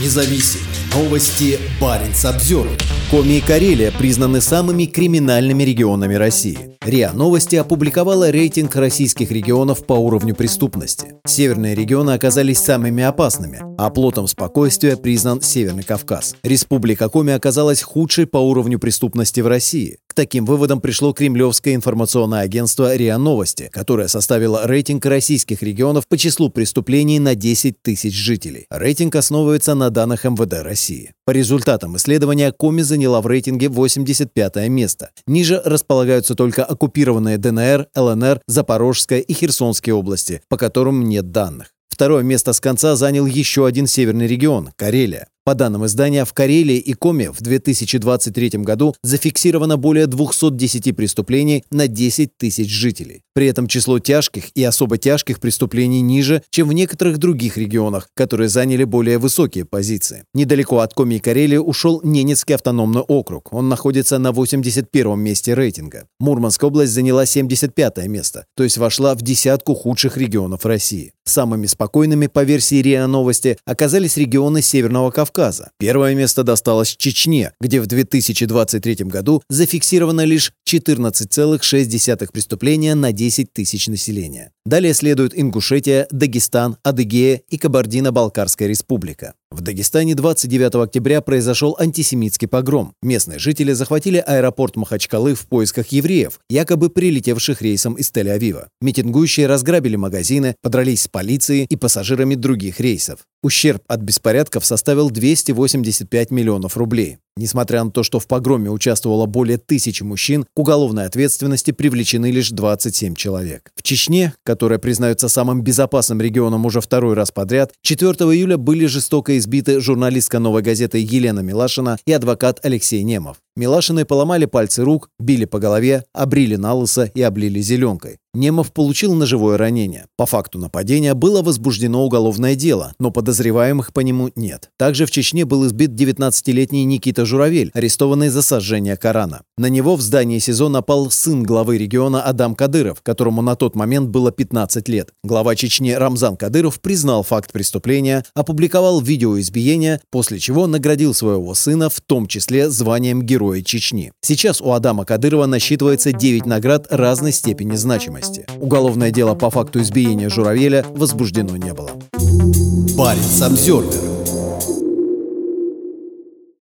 независим. Новости Баренц обзор. Коми и Карелия признаны самыми криминальными регионами России. РИА Новости опубликовала рейтинг российских регионов по уровню преступности. Северные регионы оказались самыми опасными, а плотом спокойствия признан Северный Кавказ. Республика Коми оказалась худшей по уровню преступности в России. К таким выводам пришло кремлевское информационное агентство РИА Новости, которое составило рейтинг российских регионов по числу преступлений на 10 тысяч жителей. Рейтинг основывается на данных МВД России. По результатам исследования Коми заняла в рейтинге 85 место. Ниже располагаются только оккупированные ДНР, ЛНР, Запорожская и Херсонские области, по которым нет данных. Второе место с конца занял еще один северный регион – Карелия. По данным издания, в Карелии и Коме в 2023 году зафиксировано более 210 преступлений на 10 тысяч жителей. При этом число тяжких и особо тяжких преступлений ниже, чем в некоторых других регионах, которые заняли более высокие позиции. Недалеко от Коми и Карелии ушел Ненецкий автономный округ. Он находится на 81 месте рейтинга. Мурманская область заняла 75 место, то есть вошла в десятку худших регионов России. Самыми спокойными, по версии РИА Новости, оказались регионы Северного Кавказа, Кавказа. Первое место досталось Чечне, где в 2023 году зафиксировано лишь 14,6 преступления на 10 тысяч населения. Далее следуют Ингушетия, Дагестан, Адыгея и Кабардино-Балкарская республика. В Дагестане 29 октября произошел антисемитский погром. Местные жители захватили аэропорт Махачкалы в поисках евреев, якобы прилетевших рейсом из Тель-Авива. Митингующие разграбили магазины, подрались с полицией и пассажирами других рейсов. Ущерб от беспорядков составил 285 миллионов рублей. Несмотря на то, что в погроме участвовало более тысячи мужчин, к уголовной ответственности привлечены лишь 27 человек. В Чечне, которая признается самым безопасным регионом уже второй раз подряд, 4 июля были жестоко избиты журналистка «Новой газеты» Елена Милашина и адвокат Алексей Немов. Милашины поломали пальцы рук, били по голове, обрили на лысо и облили зеленкой. Немов получил ножевое ранение. По факту нападения было возбуждено уголовное дело, но подозреваемых по нему нет. Также в Чечне был избит 19-летний Никита Журавель, арестованный за сожжение Корана. На него в здании СИЗО напал сын главы региона Адам Кадыров, которому на тот момент было 15 лет. Глава Чечни Рамзан Кадыров признал факт преступления, опубликовал видео избиения, после чего наградил своего сына в том числе званием Героя Чечни. Сейчас у Адама Кадырова насчитывается 9 наград разной степени значимости власти. Уголовное дело по факту избиения Журавеля возбуждено не было. Парень Самсервер